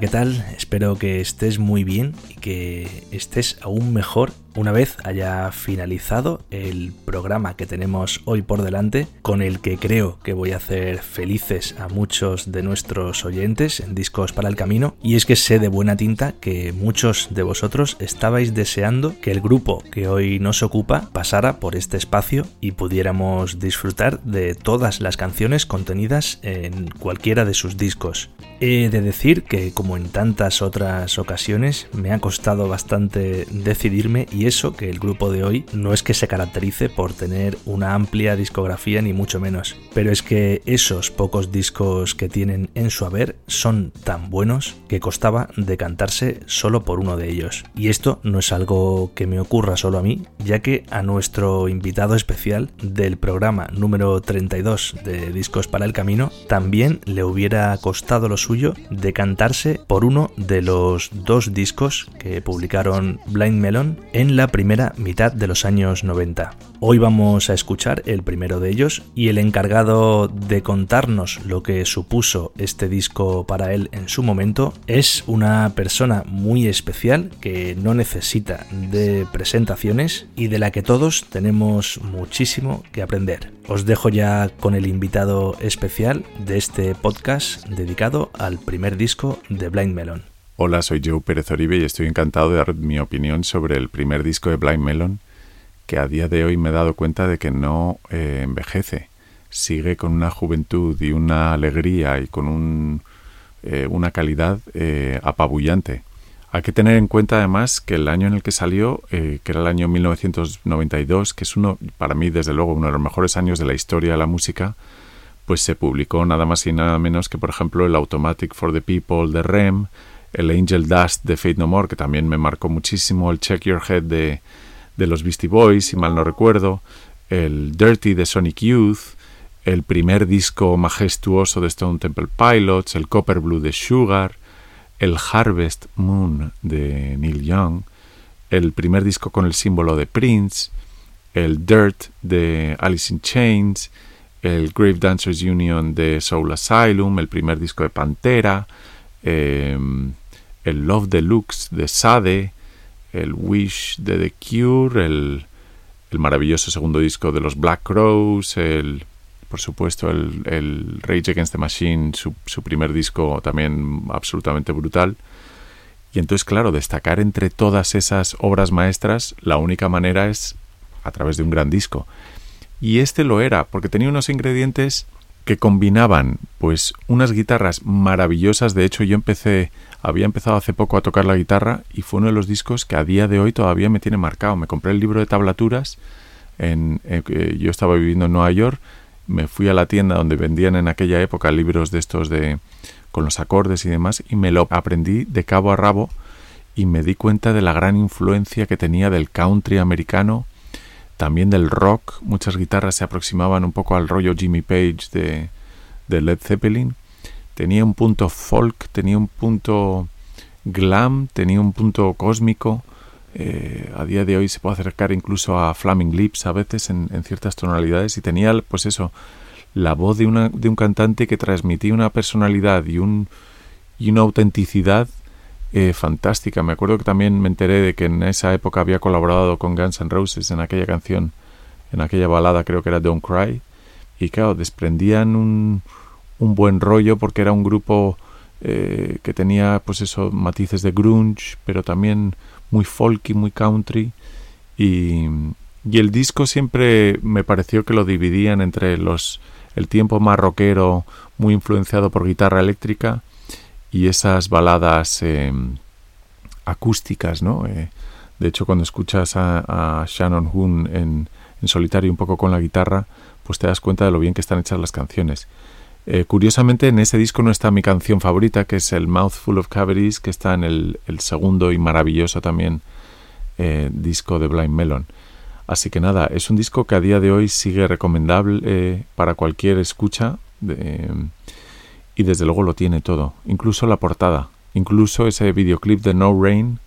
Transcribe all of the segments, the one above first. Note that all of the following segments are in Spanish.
¿qué tal? Espero que estés muy bien y que estés aún mejor una vez haya finalizado el programa que tenemos hoy por delante, con el que creo que voy a hacer felices a muchos de nuestros oyentes en Discos para el Camino, y es que sé de buena tinta que muchos de vosotros estabais deseando que el grupo que hoy nos ocupa pasara por este espacio y pudiéramos disfrutar de todas las canciones contenidas en cualquiera de sus discos. He de decir que como en tantas otras ocasiones me ha costado bastante decidirme y eso que el grupo de hoy no es que se caracterice por tener una amplia discografía ni mucho menos, pero es que esos pocos discos que tienen en su haber son tan buenos que costaba decantarse solo por uno de ellos. Y esto no es algo que me ocurra solo a mí, ya que a nuestro invitado especial del programa número 32 de Discos para el Camino también le hubiera costado lo suyo decantarse por uno de los dos discos que publicaron Blind Melon en la primera mitad de los años 90. Hoy vamos a escuchar el primero de ellos y el encargado de contarnos lo que supuso este disco para él en su momento es una persona muy especial que no necesita de presentaciones y de la que todos tenemos muchísimo que aprender. Os dejo ya con el invitado especial de este podcast dedicado al primer disco de Blind Melon. Hola, soy Joe Pérez Oribe y estoy encantado de dar mi opinión sobre el primer disco de Blind Melon, que a día de hoy me he dado cuenta de que no eh, envejece. Sigue con una juventud y una alegría y con eh, una calidad eh, apabullante. Hay que tener en cuenta además que el año en el que salió, que era el año 1992, que es uno, para mí desde luego, uno de los mejores años de la historia de la música, pues se publicó nada más y nada menos que, por ejemplo, el Automatic for the People de Rem, el Angel Dust de Fate No More, que también me marcó muchísimo, el Check Your Head de, de los Beastie Boys, si mal no recuerdo, el Dirty de Sonic Youth, el primer disco majestuoso de Stone Temple Pilots, el Copper Blue de Sugar, el Harvest Moon de Neil Young, el primer disco con el símbolo de Prince, el Dirt de Alice in Chains, el Grave Dancers Union de Soul Asylum, el primer disco de Pantera, Em, el Love Deluxe de Sade, el Wish de The Cure, el, maravilloso segundo disco de los Black Crows, el, por supuesto el, el Rage Against the Machine, su, su primer disco también absolutamente brutal. Y entonces, claro, destacar entre todas esas obras maestras, la única manera es a través de un gran disco. Y este lo era, porque tenía unos ingredientes que combinaban pues unas guitarras maravillosas. De hecho, yo empecé, había empezado hace poco a tocar la guitarra y fue uno de los discos que a día de hoy todavía me tiene marcado. Me compré el libro de tablaturas. En, eh, yo estaba viviendo en Nueva York. Me fui a la tienda donde vendían en aquella época libros de estos de con los acordes y demás y me lo aprendí de cabo a rabo y me di cuenta de la gran influencia que tenía del country americano también del rock. Muchas guitarras se aproximaban un poco al rollo Jimmy Page de, de Led Zeppelin. Tenía un punto folk, tenía un punto glam, tenía un punto cósmico. Eh, a día de hoy se puede acercar incluso a Flaming Lips a veces en, ciertas tonalidades y tenía pues eso la voz de, una, de un cantante que transmitía una personalidad y, un, y una autenticidad eh, fantástica. Me acuerdo que también me enteré de que en esa época había colaborado con Guns N' Roses en aquella canción, en aquella balada, creo que era Don't Cry. Y claro, desprendían un, un buen rollo porque era un grupo eh, que tenía, pues eso, matices de grunge, pero también muy folky, muy country. Y, y el disco siempre me pareció que lo dividían entre los el tiempo más rockero, muy influenciado por guitarra eléctrica, y esas baladas em, acústicas, ¿no? Eh, de hecho, cuando escuchas a, Shannon Hoon en, en, solitario un poco con la guitarra, pues te das cuenta de lo bien que están hechas las canciones. Eh, curiosamente, en ese disco no está mi canción favorita, que es el Mouthful of Cavities, que está en el, segundo y maravilloso también eh, disco de Blind Melon. Así que nada, es un disco que a día de hoy sigue recomendable para cualquier escucha. Y desde luego lo tiene todo, incluso la portada, incluso ese videoclip de No Rain,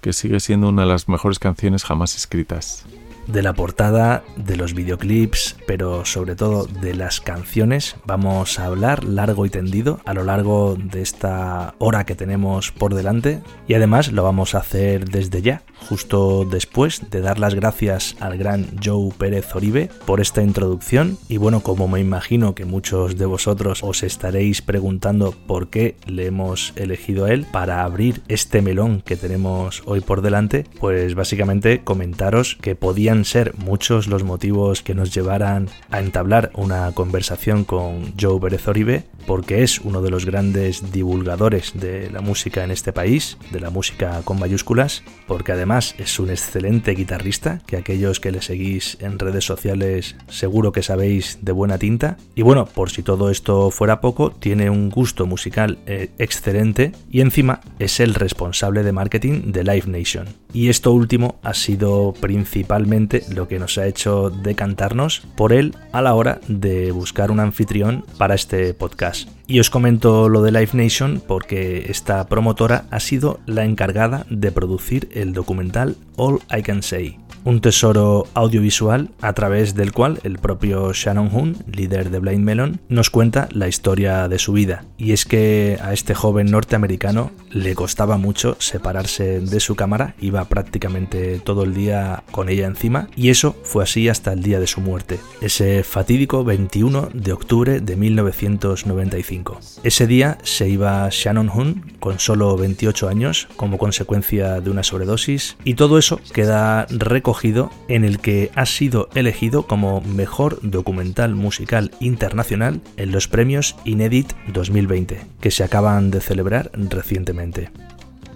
que sigue siendo una de las mejores canciones jamás escritas. De la portada, de los videoclips, pero sobre todo de las canciones. Vamos a hablar largo y tendido a lo largo de esta hora que tenemos por delante y además lo vamos a hacer desde ya, justo después de dar las gracias al gran Joe Pérez Oribe por esta introducción y bueno, como me imagino que muchos de vosotros os estaréis preguntando por qué le hemos elegido a él para abrir este melón que tenemos hoy por delante, pues básicamente comentaros que podían ser muchos los motivos que nos llevaran a entablar una conversación con Joe Pérez Oribe porque es uno de los grandes divulgadores de la música en este país, de la música con mayúsculas, porque además es un excelente guitarrista, que aquellos que le seguís en redes sociales seguro que sabéis de buena tinta. Y bueno, por si todo esto fuera poco, tiene un gusto musical eh, excelente y encima es el responsable de marketing de Live Nation. Y esto último ha sido principalmente lo que nos ha hecho decantarnos por él a la hora de buscar un anfitrión para este podcast. Y os comento lo de Live Nation porque esta promotora ha sido la encargada de producir el documental All I Can Say, un tesoro audiovisual a través del cual el propio Shannon Hoon, líder de Blind Melon, nos cuenta la historia de su vida. Y es que a este joven norteamericano le costaba mucho separarse de su cámara, iba prácticamente todo el día con ella encima, y eso fue así hasta el día de su muerte, ese fatídico 21 de octubre de 1995. Ese día se iba Shannon Hoon con solo 28 años como consecuencia de una sobredosis, y todo eso queda recogido en el que ha sido elegido como mejor documental musical internacional en los premios Inédit 2020, que se acaban de celebrar recientemente.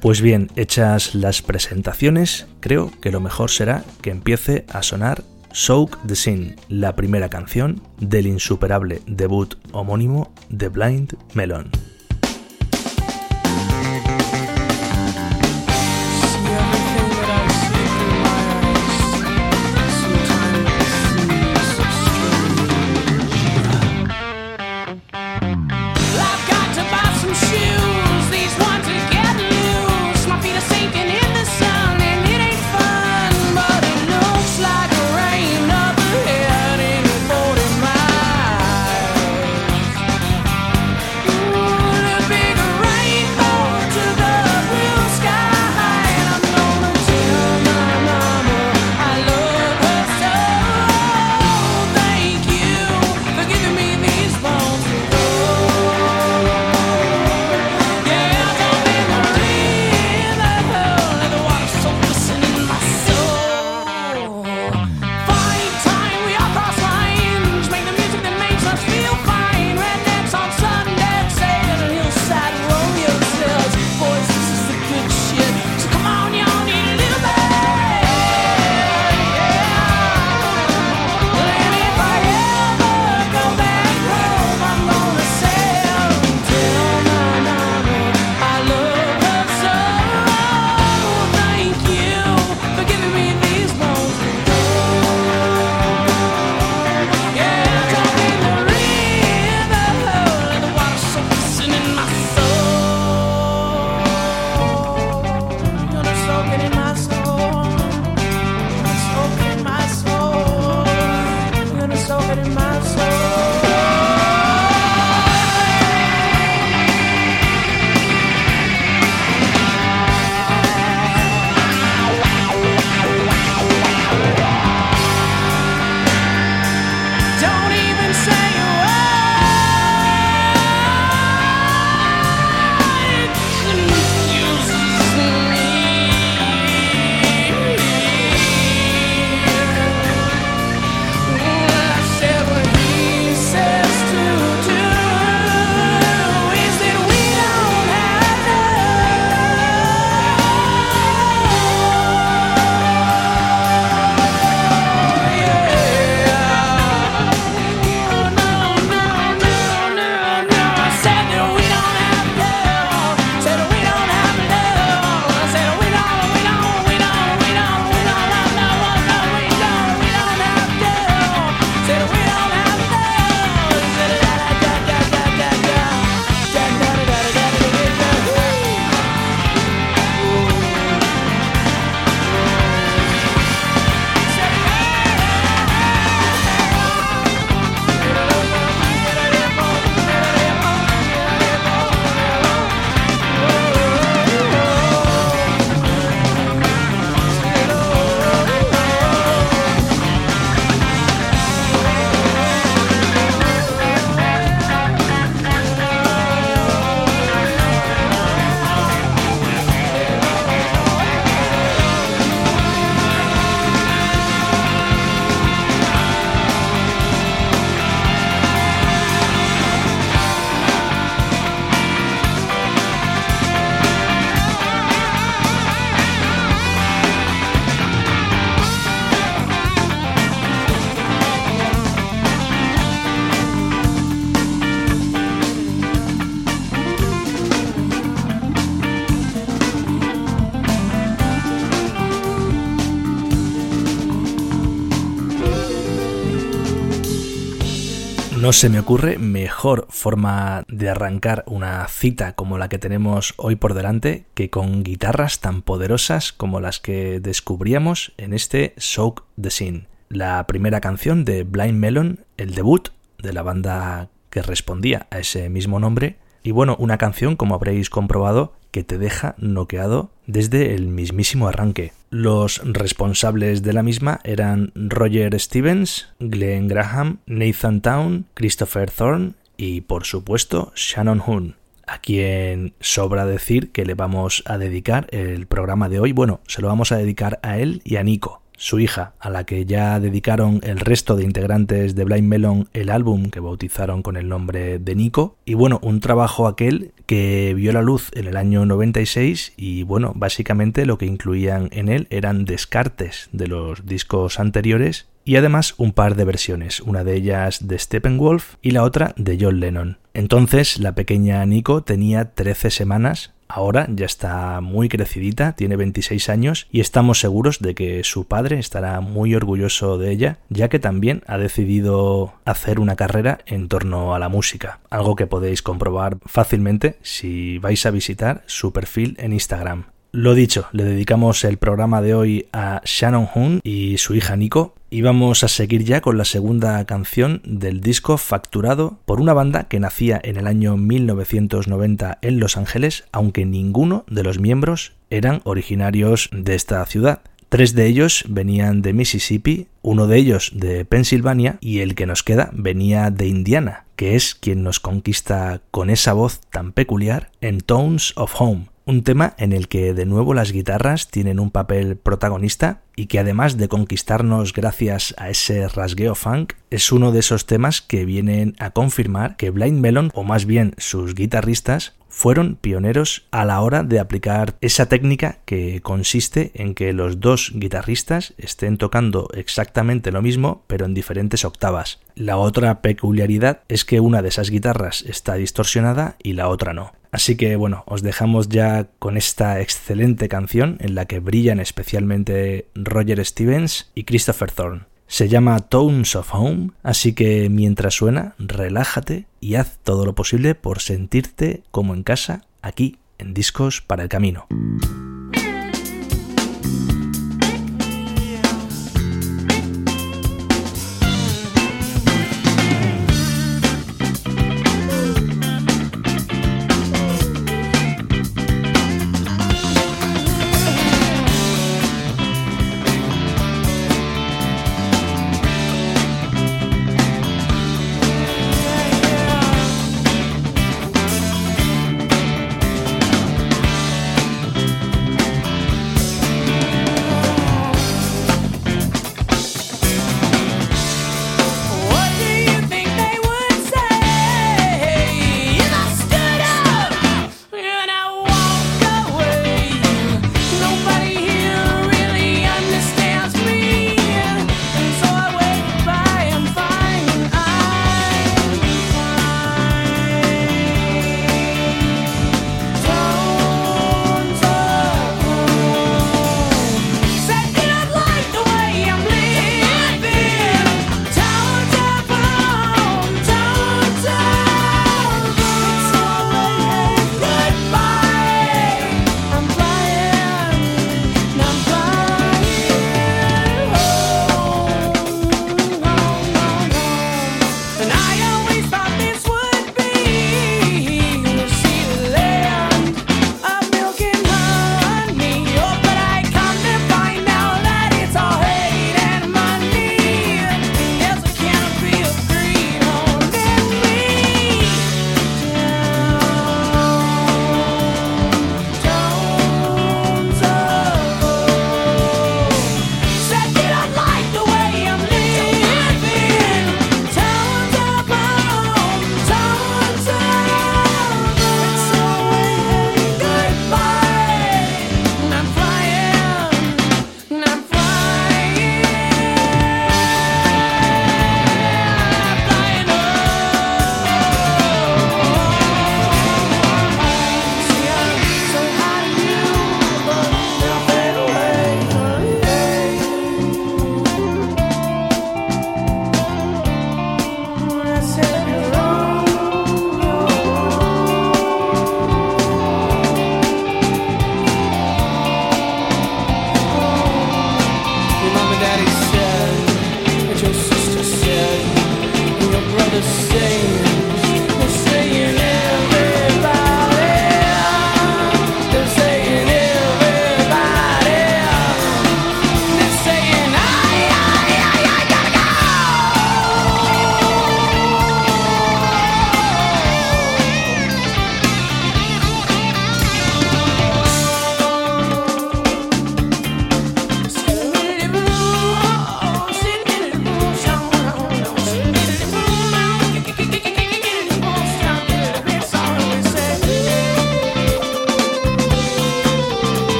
Pues bien, hechas las presentaciones, creo que lo mejor será que empiece a sonar Soak the Sin, la primera canción del insuperable debut homónimo de Blind Melon. Se me ocurre mejor forma de arrancar una cita como la que tenemos hoy por delante que con guitarras tan poderosas como las que descubríamos en este Soak the Scene, la primera canción de Blind Melon, el debut de la banda que respondía a ese mismo nombre, y bueno, una canción, como habréis comprobado, que te deja noqueado desde el mismísimo arranque. Los responsables de la misma eran Roger Stevens, Glenn Graham, Nathan Town, Christopher Thorne y por supuesto Shannon Hoon a quien sobra decir que le vamos a dedicar el programa de hoy. Bueno, se lo vamos a dedicar a él y a Nico, su hija, a la que ya dedicaron el resto de integrantes de Blind Melon el álbum que bautizaron con el nombre de Nico. Y bueno, un trabajo aquel que vio la luz en el año 96 y bueno, básicamente lo que incluían en él eran descartes de los discos anteriores y además un par de versiones, una de ellas de Steppenwolf y la otra de John Lennon. Entonces la pequeña Nico tenía 13 semanas Ahora ya está muy crecidita, tiene 26 años y estamos seguros de que su padre estará muy orgulloso de ella, ya que también ha decidido hacer una carrera en torno a la música, algo que podéis comprobar fácilmente si vais a visitar su perfil en Instagram. Lo dicho, le dedicamos el programa de hoy a Shannon Hoon y su hija Nico, y vamos a seguir ya con la segunda canción del disco facturado por una banda que nacía en el año 1990 en Los Ángeles, aunque ninguno de los miembros eran originarios de esta ciudad. Tres de ellos venían de Mississippi, uno de ellos de Pensilvania y el que nos queda venía de Indiana, que es quien nos conquista con esa voz tan peculiar en Tones of Home un tema en el que de nuevo las guitarras tienen un papel protagonista y que además de conquistarnos gracias a ese rasgueo funk, es uno de esos temas que vienen a confirmar que Blind Melon, o más bien sus guitarristas, fueron pioneros a la hora de aplicar esa técnica que consiste en que los dos guitarristas estén tocando exactamente lo mismo pero en diferentes octavas. La otra peculiaridad es que una de esas guitarras está distorsionada y la otra no. Así que bueno, os dejamos ya con esta excelente canción en la que brillan especialmente Roger Stevens y Christopher Thorne. Se llama Tones of Home, así que mientras suena, relájate y haz todo lo posible por sentirte como en casa aquí en Discos para el Camino.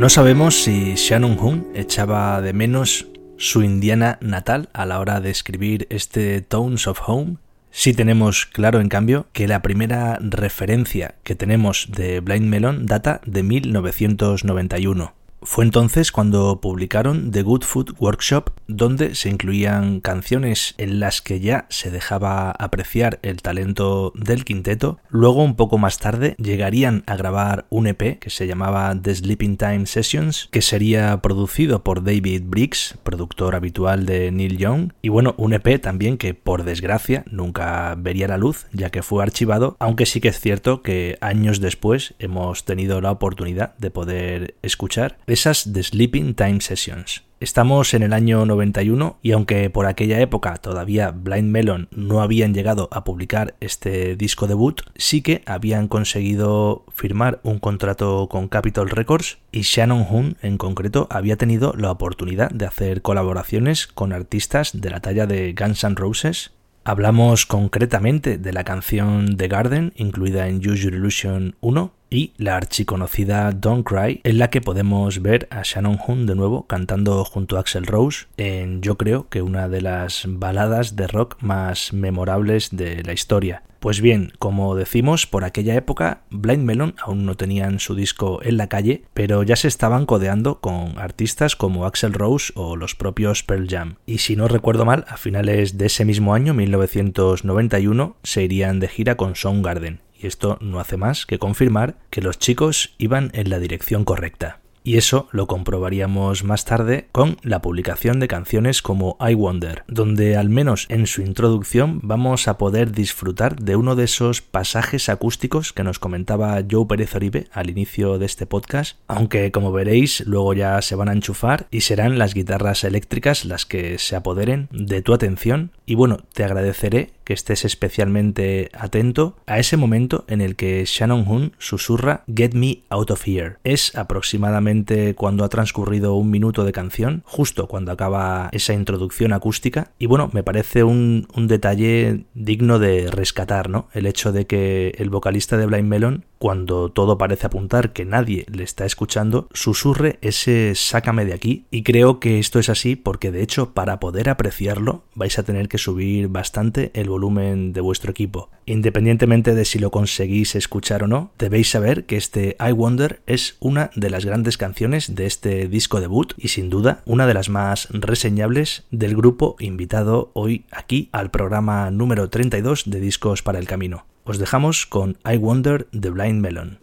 No sabemos si Shannon Hoon echaba de menos su Indiana natal a la hora de escribir este Tones of Home. Sí tenemos claro, en cambio, que la primera referencia que tenemos de Blind Melon data de 1991. Fue entonces cuando publicaron The Good Food Workshop, donde se incluían canciones en las que ya se dejaba apreciar el talento del quinteto. Luego, un poco más tarde, llegarían a grabar un EP que se llamaba The Sleeping Time Sessions, que sería producido por David Briggs, productor habitual de Neil Young. Y bueno, un EP también que, por desgracia, nunca vería la luz, ya que fue archivado, aunque sí que es cierto que años después hemos tenido la oportunidad de poder escuchar esas de Sleeping Time Sessions. Estamos en el año 91 y aunque por aquella época todavía Blind Melon no habían llegado a publicar este disco debut, sí que habían conseguido firmar un contrato con Capitol Records y Shannon Hoon en concreto había tenido la oportunidad de hacer colaboraciones con artistas de la talla de Guns N' Roses, Hablamos concretamente de la canción The Garden, incluida en Use Your Illusion 1, y la archiconocida Don't Cry, en la que podemos ver a Shannon Hoon de nuevo cantando junto a Axel Rose en yo creo que una de las baladas de rock más memorables de la historia. Pues bien, como decimos, por aquella época Blind Melon aún no tenían su disco en la calle, pero ya se estaban codeando con artistas como Axel Rose o los propios Pearl Jam. Y si no recuerdo mal, a finales de ese mismo año, 1991, se irían de gira con Soundgarden. Y esto no hace más que confirmar que los chicos iban en la dirección correcta. Y eso lo comprobaríamos más tarde con la publicación de canciones como I Wonder, donde al menos en su introducción vamos a poder disfrutar de uno de esos pasajes acústicos que nos comentaba Joe Pérez Oribe al inicio de este podcast, aunque como veréis luego ya se van a enchufar y serán las guitarras eléctricas las que se apoderen de tu atención y bueno, te agradeceré que estés especialmente atento a ese momento en el que Shannon Hoon susurra Get Me Out of Here. Es aproximadamente cuando ha transcurrido un minuto de canción, justo cuando acaba esa introducción acústica. Y bueno, me parece un, un detalle digno de rescatar, ¿no? El hecho de que el vocalista de Blind Melon cuando todo parece apuntar que nadie le está escuchando, susurre ese sácame de aquí y creo que esto es así porque de hecho para poder apreciarlo vais a tener que subir bastante el volumen de vuestro equipo. Independientemente de si lo conseguís escuchar o no, debéis saber que este I Wonder es una de las grandes canciones de este disco debut y sin duda una de las más reseñables del grupo invitado hoy aquí al programa número 32 de Discos para el Camino. Os dejamos con I Wonder the Blind Melon.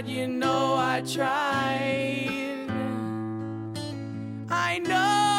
God, you know I tried. I know.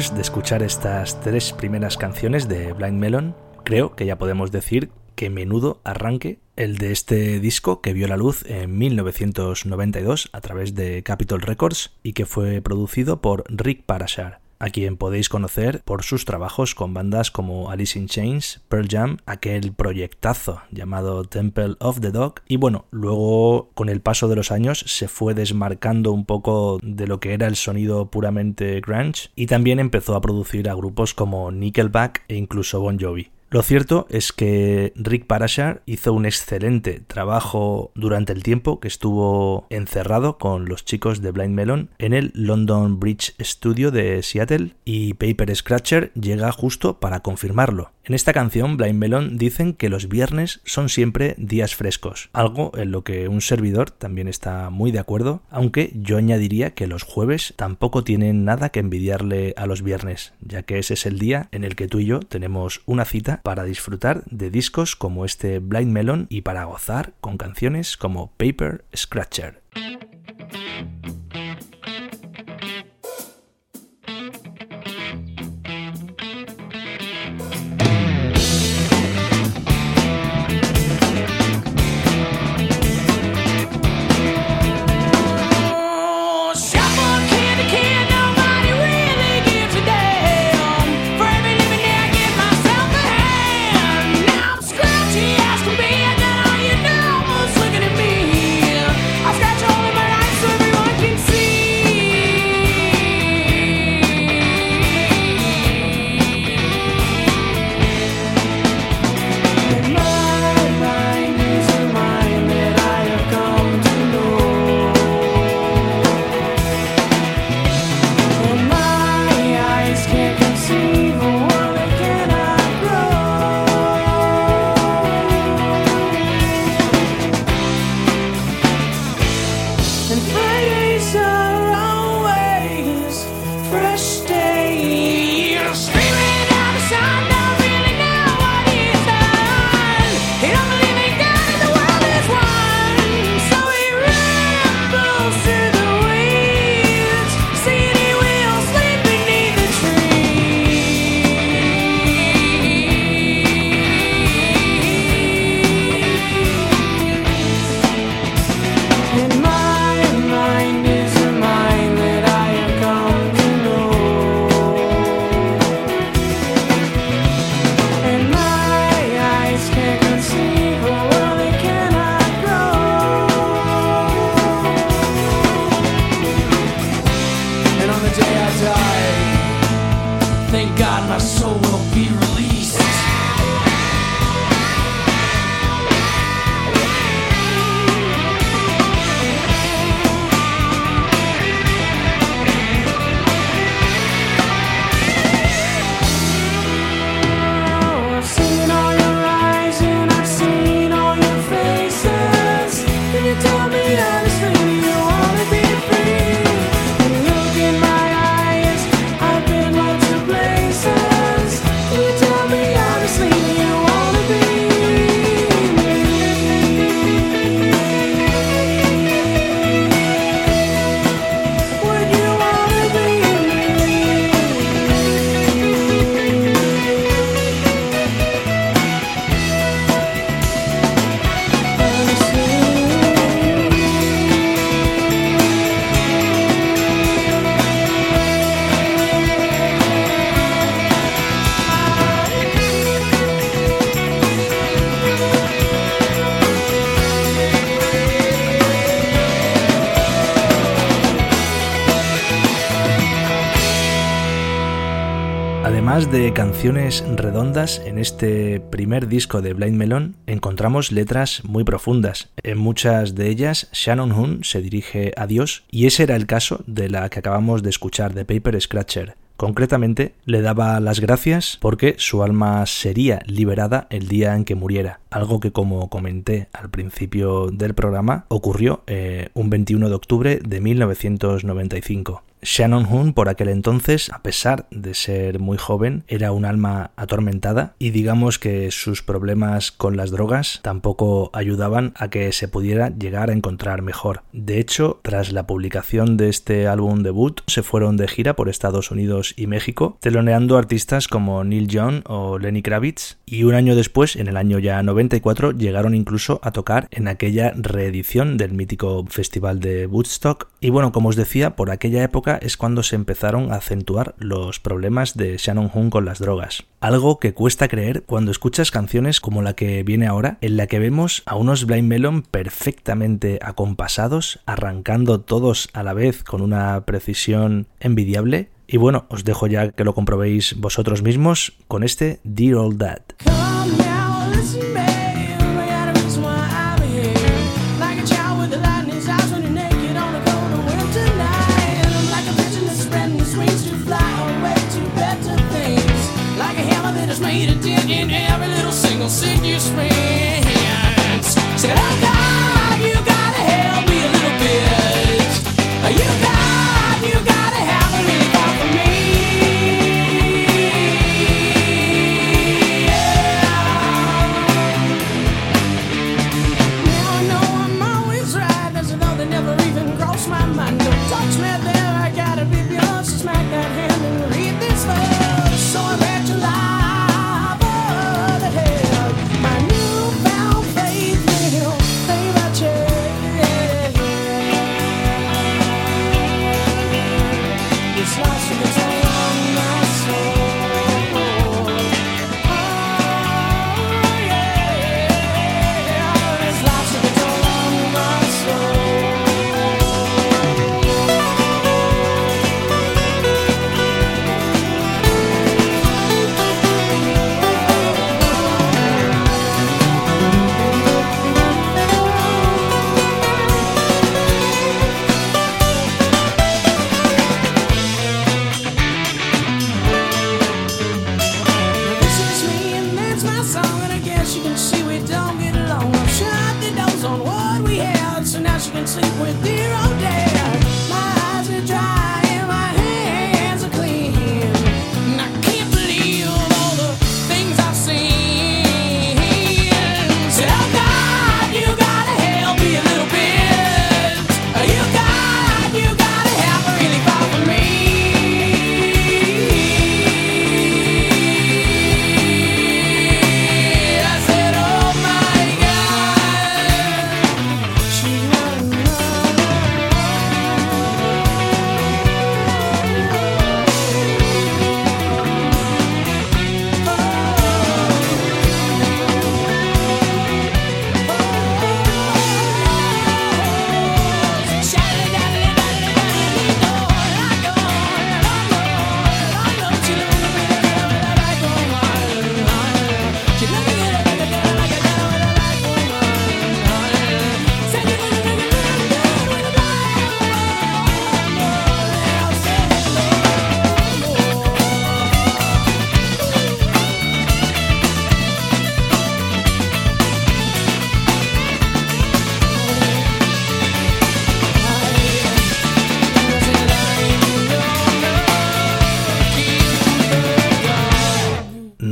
Después de escuchar estas tres primeras canciones de Blind Melon, creo que ya podemos decir que menudo arranque el de este disco que vio la luz en 1992 a través de Capitol Records y que fue producido por Rick Parashar a quien podéis conocer por sus trabajos con bandas como Alice in Chains, Pearl Jam, aquel proyectazo llamado Temple of the Dog, y bueno, luego con el paso de los años se fue desmarcando un poco de lo que era el sonido puramente grunge y también empezó a producir a grupos como Nickelback e incluso Bon Jovi. Lo cierto es que Rick Parashar hizo un excelente trabajo durante el tiempo que estuvo encerrado con los chicos de Blind Melon en el London Bridge Studio de Seattle y Paper Scratcher llega justo para confirmarlo. En esta canción, Blind Melon dicen que los viernes son siempre días frescos, algo en lo que un servidor también está muy de acuerdo, aunque yo añadiría que los jueves tampoco tienen nada que envidiarle a los viernes, ya que ese es el día en el que tú y yo tenemos una cita para disfrutar de discos como este Blind Melon y para gozar con canciones como Paper Scratcher. Canciones redondas, en este primer disco de Blind Melon encontramos letras muy profundas. En muchas de ellas, Shannon Hoon se dirige a Dios, y ese era el caso de la que acabamos de escuchar, de Paper Scratcher. Concretamente, le daba las gracias porque su alma sería liberada el día en que muriera, algo que como comenté al principio del programa ocurrió eh, un 21 de octubre de 1995. Shannon Hoon por aquel entonces, a pesar de ser muy joven, era un alma atormentada y digamos que sus problemas con las drogas tampoco ayudaban a que se pudiera llegar a encontrar mejor. De hecho, tras la publicación de este álbum debut, se fueron de gira por Estados Unidos y México, teloneando artistas como Neil Young o Lenny Kravitz, y un año después, en el año ya 94, llegaron incluso a tocar en aquella reedición del mítico festival de Woodstock. Y bueno, como os decía, por aquella época es cuando se empezaron a acentuar los problemas de Shannon Hoon con las drogas. Algo que cuesta creer cuando escuchas canciones como la que viene ahora, en la que vemos a unos Blind Melon perfectamente acompasados, arrancando todos a la vez con una precisión envidiable. Y bueno, os dejo ya que lo comprobéis vosotros mismos con este Dear Old Dad.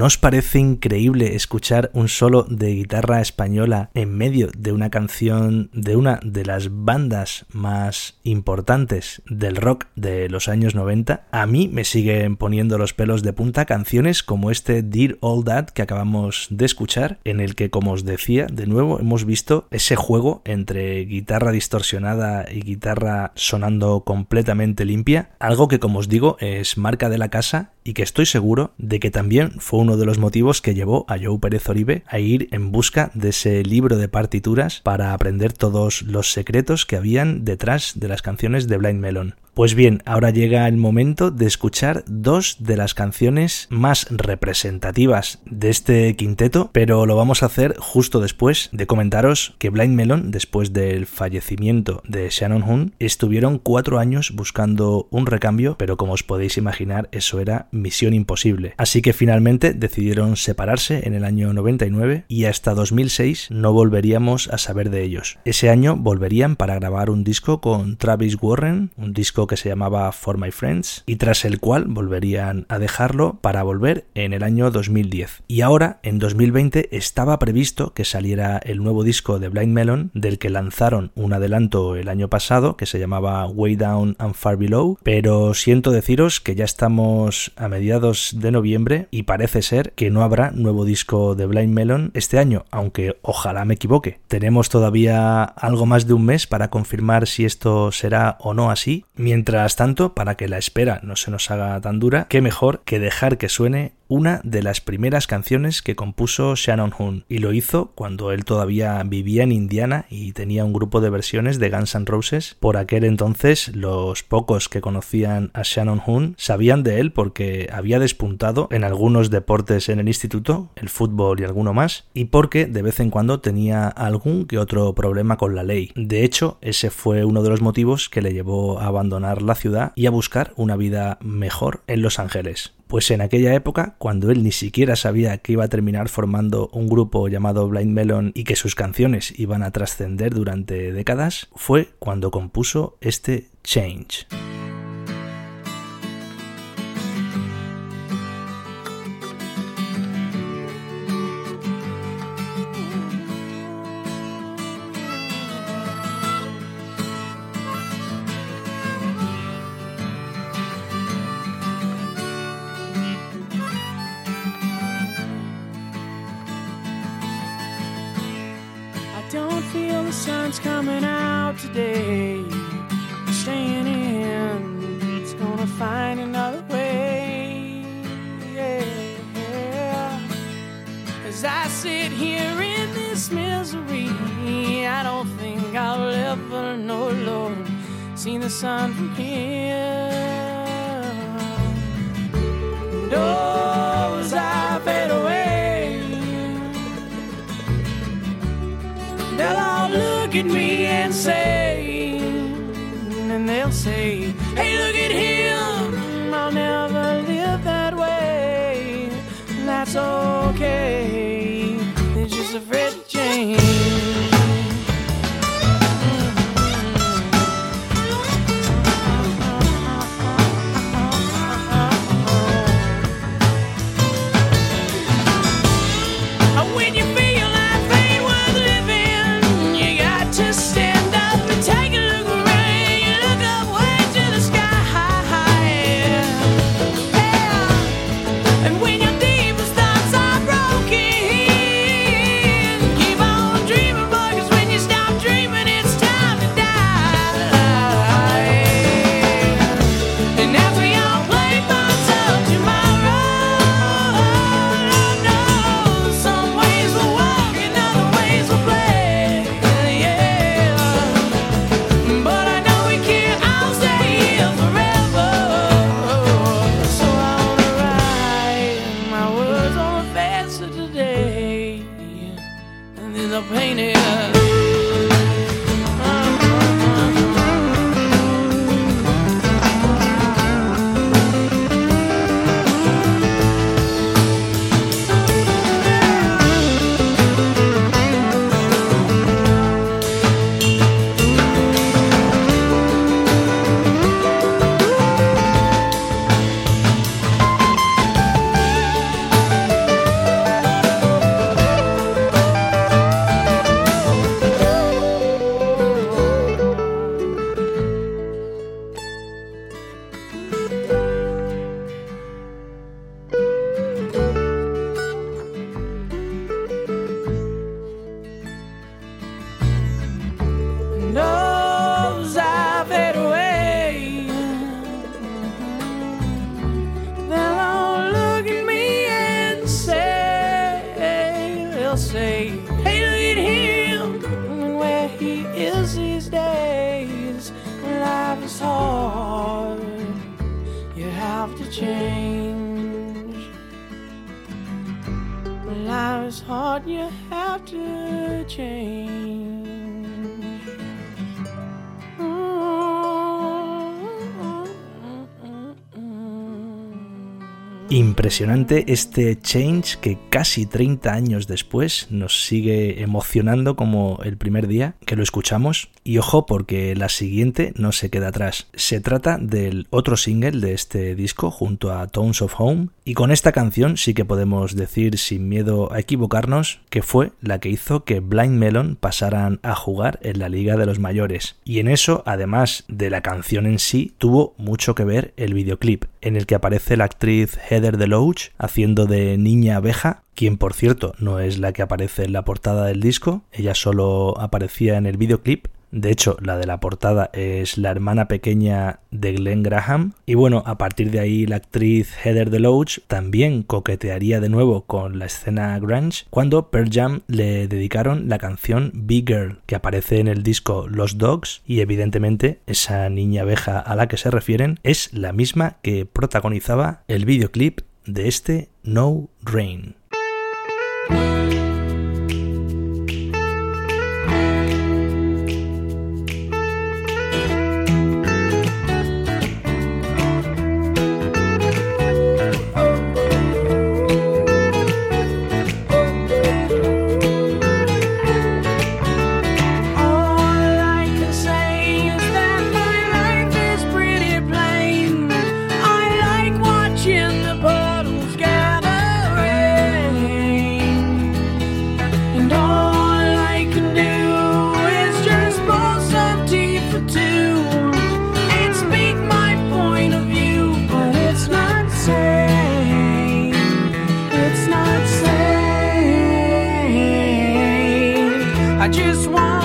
Os parece increíble escuchar un solo de guitarra española en medio de una canción de una de las bandas más importantes del rock de los años 90? A mí me siguen poniendo los pelos de punta canciones como este Dear All That que acabamos de escuchar, en el que, como os decía, de nuevo hemos visto ese juego entre guitarra distorsionada y guitarra sonando completamente limpia, algo que, como os digo, es marca de la casa y que estoy seguro de que también fue uno de los motivos que llevó a Joe Pérez Oribe a ir en busca de ese libro de partituras para aprender todos los secretos que habían detrás de las canciones de Blind Melon. Pues bien, ahora llega el momento de escuchar dos de las canciones más representativas de este quinteto, pero lo vamos a hacer justo después de comentaros que Blind Melon, después del fallecimiento de Shannon Hoon, estuvieron cuatro años buscando un recambio, pero como os podéis imaginar, eso era misión imposible. Así que finalmente decidieron separarse en el año 99 y hasta 2006 no volveríamos a saber de ellos. Ese año volverían para grabar un disco con Travis Warren, un disco que se llamaba For My Friends y tras el cual volverían a dejarlo para volver en el año 2010. Y ahora, en 2020, estaba previsto que saliera el nuevo disco de Blind Melon, del que lanzaron un adelanto el año pasado que se llamaba Way Down and Far Below, pero siento deciros que ya estamos a mediados de noviembre y parece ser que no habrá nuevo disco de Blind Melon este año, aunque ojalá me equivoque. Tenemos todavía algo más de un mes para confirmar si esto será o no así, Mientras tanto, para que la espera no se nos haga tan dura, qué mejor que dejar que suene una de las primeras canciones que compuso Shannon Hoon y lo hizo cuando él todavía vivía en Indiana y tenía un grupo de versiones de Guns N' Roses. Por aquel entonces los pocos que conocían a Shannon Hoon sabían de él porque había despuntado en algunos deportes en el instituto, el fútbol y alguno más, y porque de vez en cuando tenía algún que otro problema con la ley. De hecho, ese fue uno de los motivos que le llevó a abandonar la ciudad y a buscar una vida mejor en Los Ángeles. Pues en aquella época, cuando él ni siquiera sabía que iba a terminar formando un grupo llamado Blind Melon y que sus canciones iban a trascender durante décadas, fue cuando compuso este Change. Sun's coming out today. Staying in, it's gonna find another way. Yeah. As I sit here in this misery, I don't think I'll ever know, Lord, see the sun from here. Me and say, and they'll say, but you have to change. Impresionante este change que casi 30 años después nos sigue emocionando como el primer día que lo escuchamos. Y ojo porque la siguiente no se queda atrás. Se trata del otro single de este disco junto a Tones of Home. Y con esta canción sí que podemos decir sin miedo a equivocarnos que fue la que hizo que Blind Melon pasaran a jugar en la Liga de los Mayores. Y en eso, además de la canción en sí, tuvo mucho que ver el videoclip, en el que aparece la actriz Heather Deloach haciendo de niña abeja, quien por cierto no es la que aparece en la portada del disco, ella solo aparecía en el videoclip. De hecho, la de la portada es la hermana pequeña de Glenn Graham. Y bueno, a partir de ahí la actriz Heather Deloach también coquetearía de nuevo con la escena grunge cuando Pearl Jam le dedicaron la canción Big Girl, que aparece en el disco Los Dogs y evidentemente esa niña abeja a la que se refieren es la misma que protagonizaba el videoclip de este No Rain. just want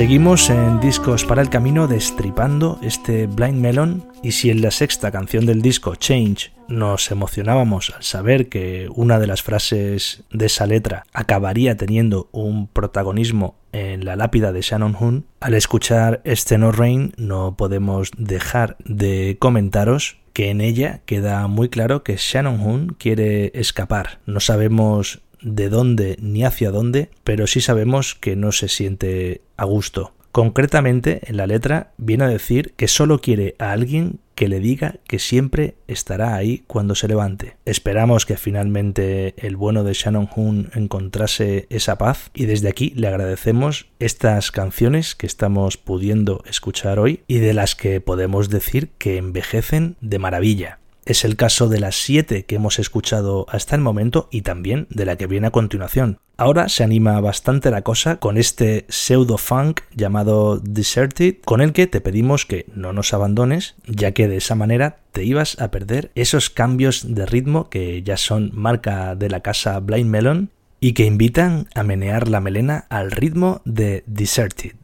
Seguimos en Discos para el Camino destripando este Blind Melon y si en la sexta canción del disco, Change, nos emocionábamos al saber que una de las frases de esa letra acabaría teniendo un protagonismo en la lápida de Shannon Hoon, al escuchar este No Rain no podemos dejar de comentaros que en ella queda muy claro que Shannon Hoon quiere escapar. No sabemos de dónde ni hacia dónde, pero sí sabemos que no se siente a gusto. Concretamente, en la letra viene a decir que solo quiere a alguien que le diga que siempre estará ahí cuando se levante. Esperamos que finalmente el bueno de Shannon Hoon encontrase esa paz y desde aquí le agradecemos estas canciones que estamos pudiendo escuchar hoy y de las que podemos decir que envejecen de maravilla. Es el caso de las siete que hemos escuchado hasta el momento y también de la que viene a continuación. Ahora se anima bastante la cosa con este pseudo funk llamado Deserted, con el que te pedimos que no nos abandones, ya que de esa manera te ibas a perder esos cambios de ritmo que ya son marca de la casa Blind Melon y que invitan a menear la melena al ritmo de Deserted.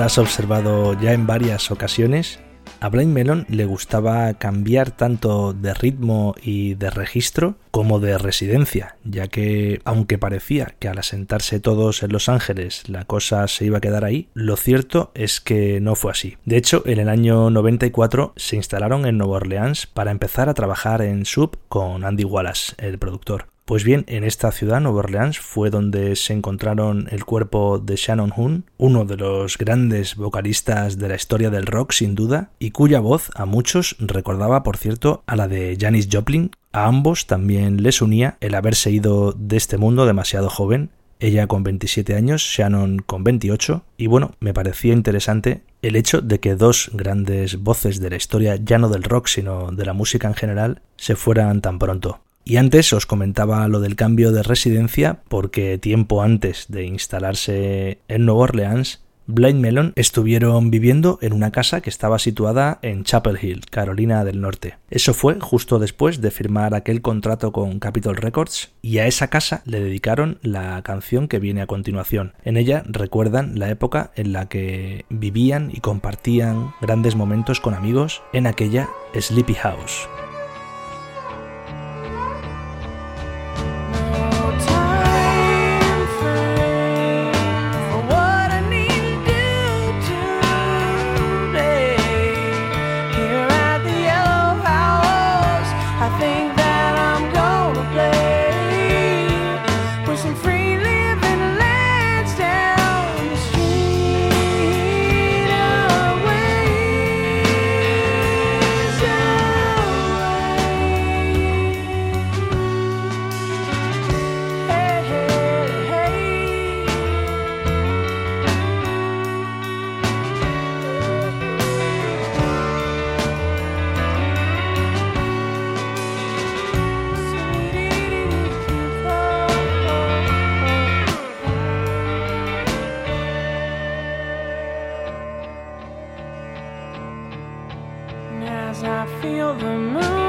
Habrás observado ya en varias ocasiones, a Blind Melon le gustaba cambiar tanto de ritmo y de registro como de residencia, ya que aunque parecía que al asentarse todos en Los Ángeles la cosa se iba a quedar ahí, lo cierto es que no fue así. De hecho, en el año 94 se instalaron en Nueva Orleans para empezar a trabajar en Sub con Andy Wallace, el productor. Pues bien, en esta ciudad, Nueva Orleans, fue donde se encontraron el cuerpo de Shannon Hoon, uno de los grandes vocalistas de la historia del rock sin duda, y cuya voz a muchos recordaba, por cierto, a la de Janis Joplin. A ambos también les unía el haberse ido de este mundo demasiado joven, ella con 27 años, Shannon con 28, y bueno, me parecía interesante el hecho de que dos grandes voces de la historia ya no del rock, sino de la música en general, se fueran tan pronto. Y antes os comentaba lo del cambio de residencia porque tiempo antes de instalarse en Nueva Orleans, Blind Melon estuvieron viviendo en una casa que estaba situada en Chapel Hill, Carolina del Norte. Eso fue justo después de firmar aquel contrato con Capitol Records y a esa casa le dedicaron la canción que viene a continuación. En ella recuerdan la época en la que vivían y compartían grandes momentos con amigos en aquella Sleepy House. I feel the moon.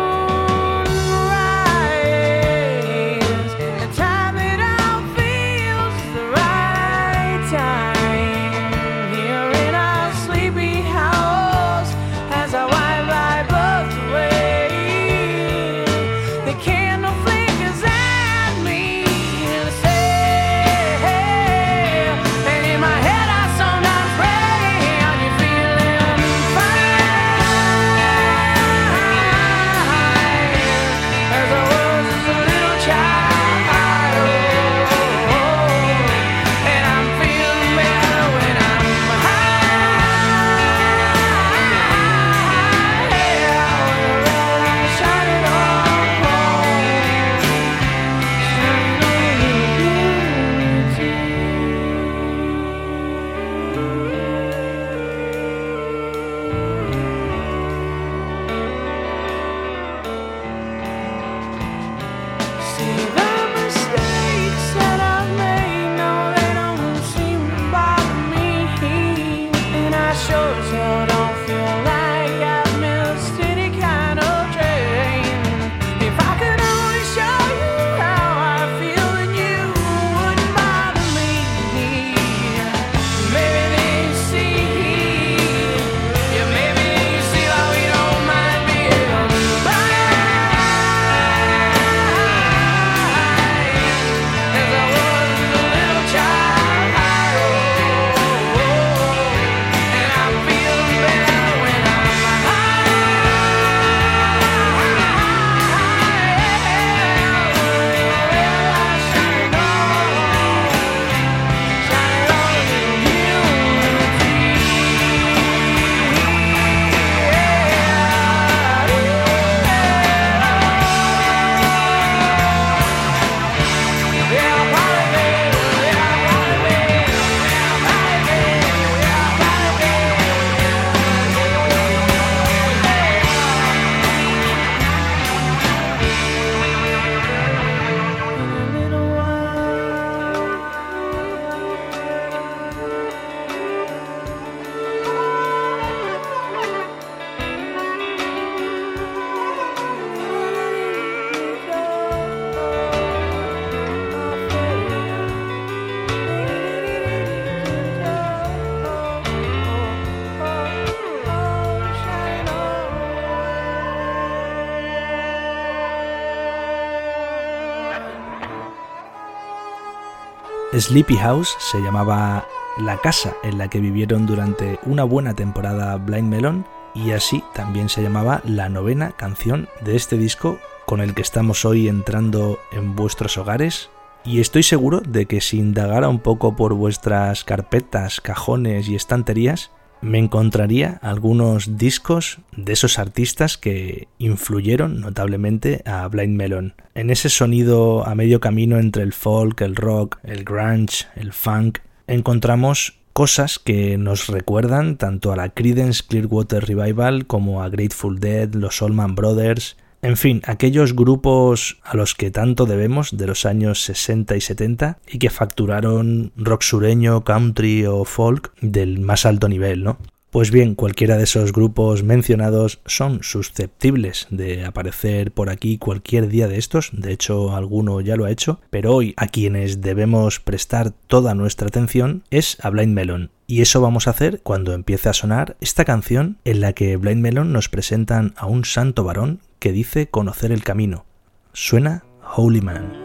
Sleepy House se llamaba la casa en la que vivieron durante una buena temporada Blind Melon y así también se llamaba la novena canción de este disco con el que estamos hoy entrando en vuestros hogares. Y estoy seguro de que si indagara un poco por vuestras carpetas, cajones y estanterías, me encontraría algunos discos de esos artistas que influyeron notablemente a Blind Melon. En ese sonido a medio camino entre el folk, el rock, el grunge, el funk, encontramos cosas que nos recuerdan tanto a la Creedence Clearwater Revival como a Grateful Dead, los Allman Brothers, en fin, aquellos grupos a los que tanto debemos de los años 60 y 70 y que facturaron rock sureño, country o folk del más alto nivel, ¿no? Pues bien, cualquiera de esos grupos mencionados son susceptibles de aparecer por aquí cualquier día de estos, de hecho alguno ya lo ha hecho, pero hoy a quienes debemos prestar toda nuestra atención es a Blind Melon. Y eso vamos a hacer cuando empiece a sonar esta canción en la que Blind Melon nos presentan a un santo varón que dice conocer el camino. Suena Holy Man.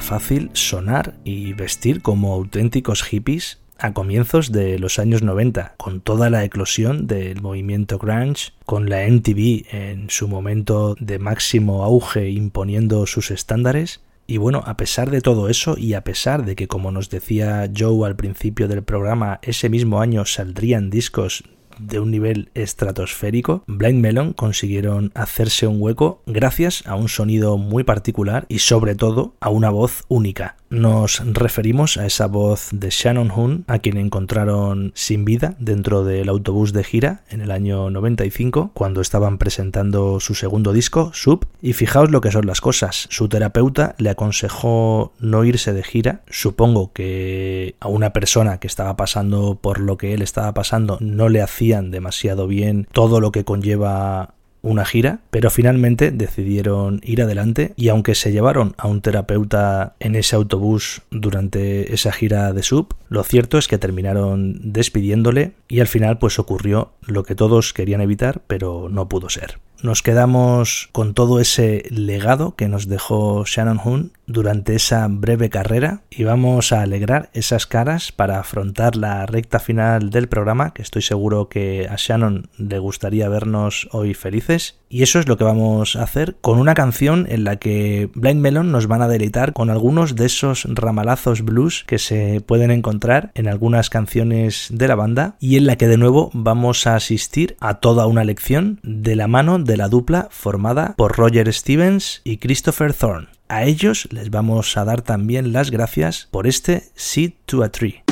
Fácil sonar y vestir como auténticos hippies a comienzos de los años 90, con toda la eclosión del movimiento grunge, con la MTV en su momento de máximo auge imponiendo sus estándares. Y bueno, a pesar de todo eso y a pesar de que, como nos decía Joe al principio del programa, ese mismo año saldrían discos de un nivel estratosférico, Blind Melon consiguieron hacerse un hueco gracias a un sonido muy particular y sobre todo a una voz única. Nos referimos a esa voz de Shannon Hoon, a quien encontraron sin vida dentro del autobús de gira en el año 95, cuando estaban presentando su segundo disco, Sub. Y fijaos lo que son las cosas. Su terapeuta le aconsejó no irse de gira. Supongo que a una persona que estaba pasando por lo que él estaba pasando no le hacían demasiado bien todo lo que conlleva una gira, pero finalmente decidieron ir adelante y aunque se llevaron a un terapeuta en ese autobús durante esa gira de sub, lo cierto es que terminaron despidiéndole y al final pues ocurrió lo que todos querían evitar, pero no pudo ser. Nos quedamos con todo ese legado que nos dejó Shannon Hoon durante esa breve carrera y vamos a alegrar esas caras para afrontar la recta final del programa, que estoy seguro que a Shannon le gustaría vernos hoy felices. Y eso es lo que vamos a hacer con una canción en la que Blind Melon nos van a deleitar con algunos de esos ramalazos blues que se pueden encontrar en algunas canciones de la banda y en la que de nuevo vamos a asistir a toda una lección de la mano de la dupla formada por Roger Stevens y Christopher Thorne. A ellos les vamos a dar también las gracias por este Seed to a Tree.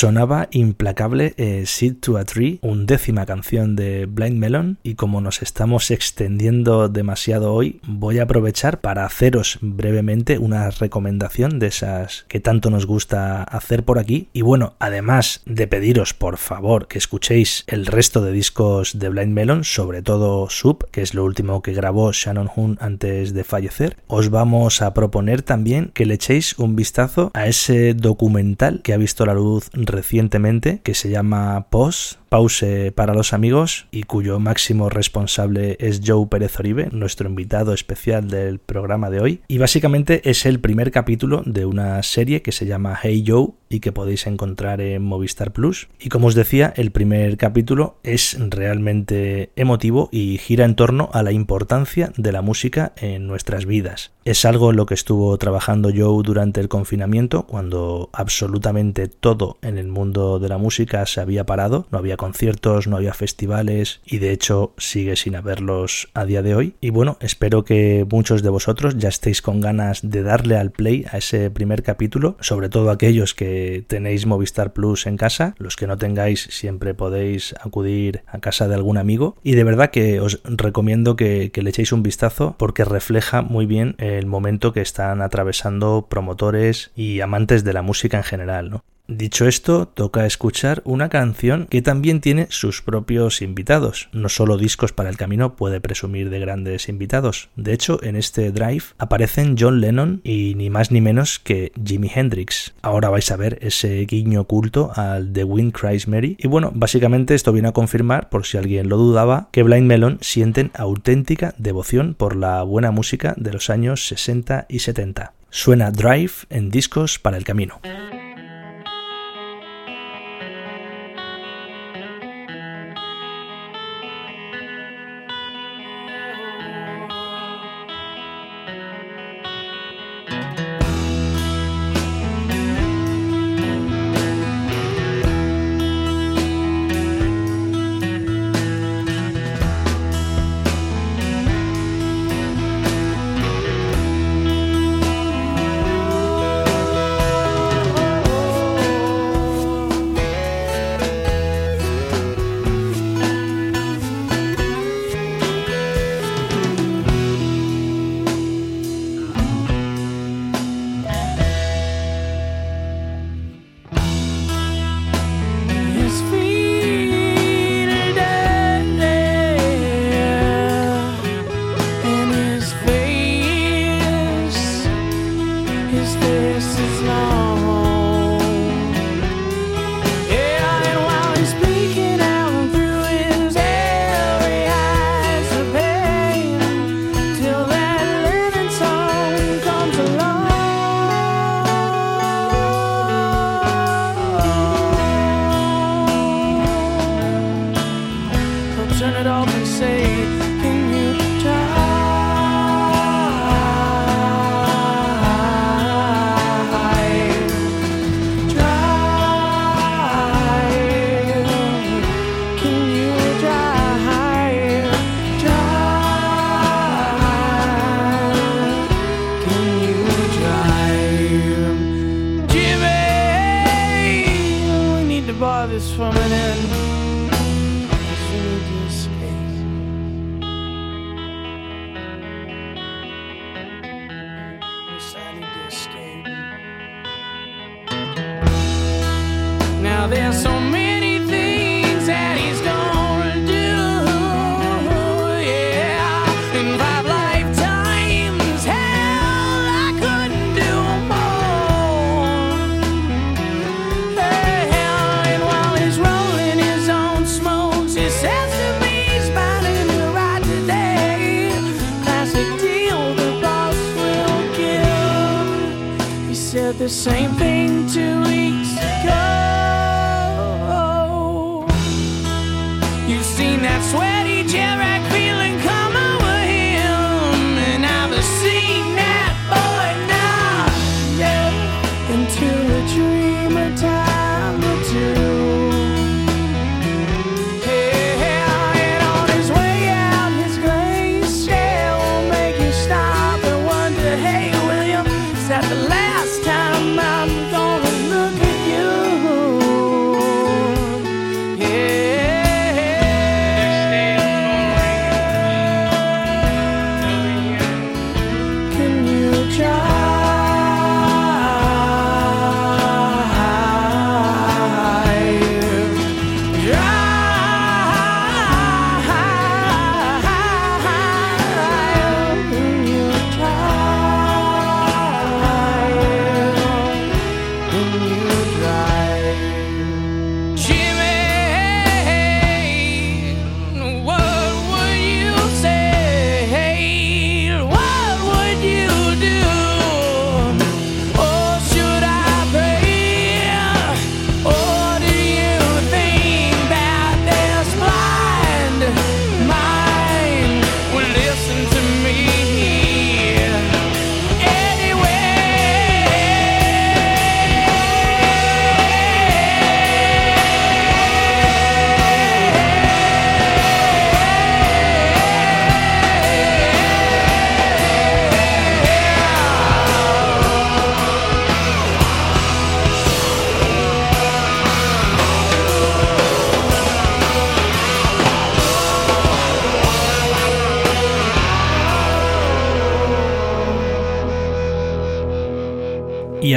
Sonaba implacable eh, Sit to a Tree, undécima canción de Blind Melon, y como nos estamos extendiendo demasiado hoy, voy a aprovechar para haceros brevemente una recomendación de esas que tanto nos gusta hacer por aquí. Y bueno, además de pediros por favor que escuchéis el resto de discos de Blind Melon, sobre todo Sub, que es lo último que grabó Shannon Hoon antes de fallecer, os vamos a proponer también que le echéis un vistazo a ese documental que ha visto la luz recientemente que se llama Post Pause para los amigos y cuyo máximo responsable es Joe Pérez Oribe, nuestro invitado especial del programa de hoy. Y básicamente es el primer capítulo de una serie que se llama Hey Joe y que podéis encontrar en Movistar Plus. Y como os decía, el primer capítulo es realmente emotivo y gira en torno a la importancia de la música en nuestras vidas. Es algo en lo que estuvo trabajando Joe durante el confinamiento, cuando absolutamente todo en el mundo de la música se había parado, no había conciertos, no había festivales y de hecho sigue sin haberlos a día de hoy. Y bueno, espero que muchos de vosotros ya estéis con ganas de darle al play a ese primer capítulo, sobre todo aquellos que tenéis Movistar Plus en casa, los que no tengáis siempre podéis acudir a casa de algún amigo y de verdad que os recomiendo que, le echéis un vistazo porque refleja muy bien el momento que están atravesando promotores y amantes de la música en general, ¿no? Dicho esto, toca escuchar una canción que también tiene sus propios invitados. No solo Discos para el Camino puede presumir de grandes invitados. De hecho, en este drive aparecen John Lennon y ni más ni menos que Jimi Hendrix. Ahora vais a ver ese guiño oculto al The Wind Cries Mary. Y bueno, básicamente esto viene a confirmar, por si alguien lo dudaba, que Blind Melon sienten auténtica devoción por la buena música de los años 60 y 70. Suena Drive en Discos para el Camino.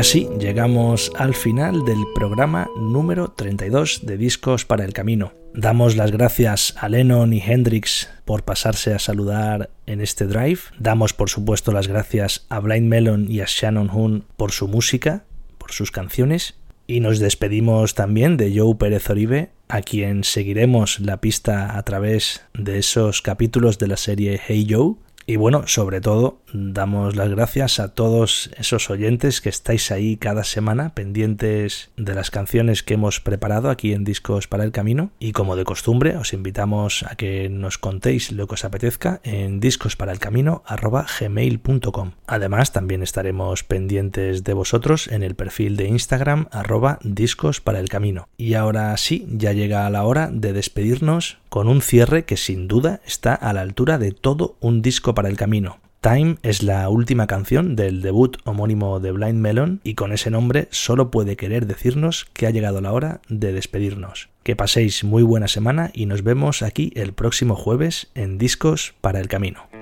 Así llegamos al final del programa número 32 de Discos para el Camino. Damos las gracias a Lennon y Hendrix por pasarse a saludar en este drive. Damos por supuesto las gracias a Blind Melon y a Shannon Hoon por su música, por sus canciones. Y nos despedimos también de Joe Pérez Oribe, a quien seguiremos la pista a través de esos capítulos de la serie Hey Joe y bueno, sobre todo, damos las gracias a todos esos oyentes que estáis ahí cada semana pendientes de las canciones que hemos preparado aquí en Discos para el Camino. Y como de costumbre, os invitamos a que nos contéis lo que os apetezca en discosparalcamino.gmail.com. Además, también estaremos pendientes de vosotros en el perfil de Instagram arroba discos para el camino. Y ahora sí, ya llega la hora de despedirnos con un cierre que sin duda está a la altura de todo un disco para el camino. Time es la última canción del debut homónimo de Blind Melon y con ese nombre solo puede querer decirnos que ha llegado la hora de despedirnos. Que paséis muy buena semana y nos vemos aquí el próximo jueves en Discos para el Camino.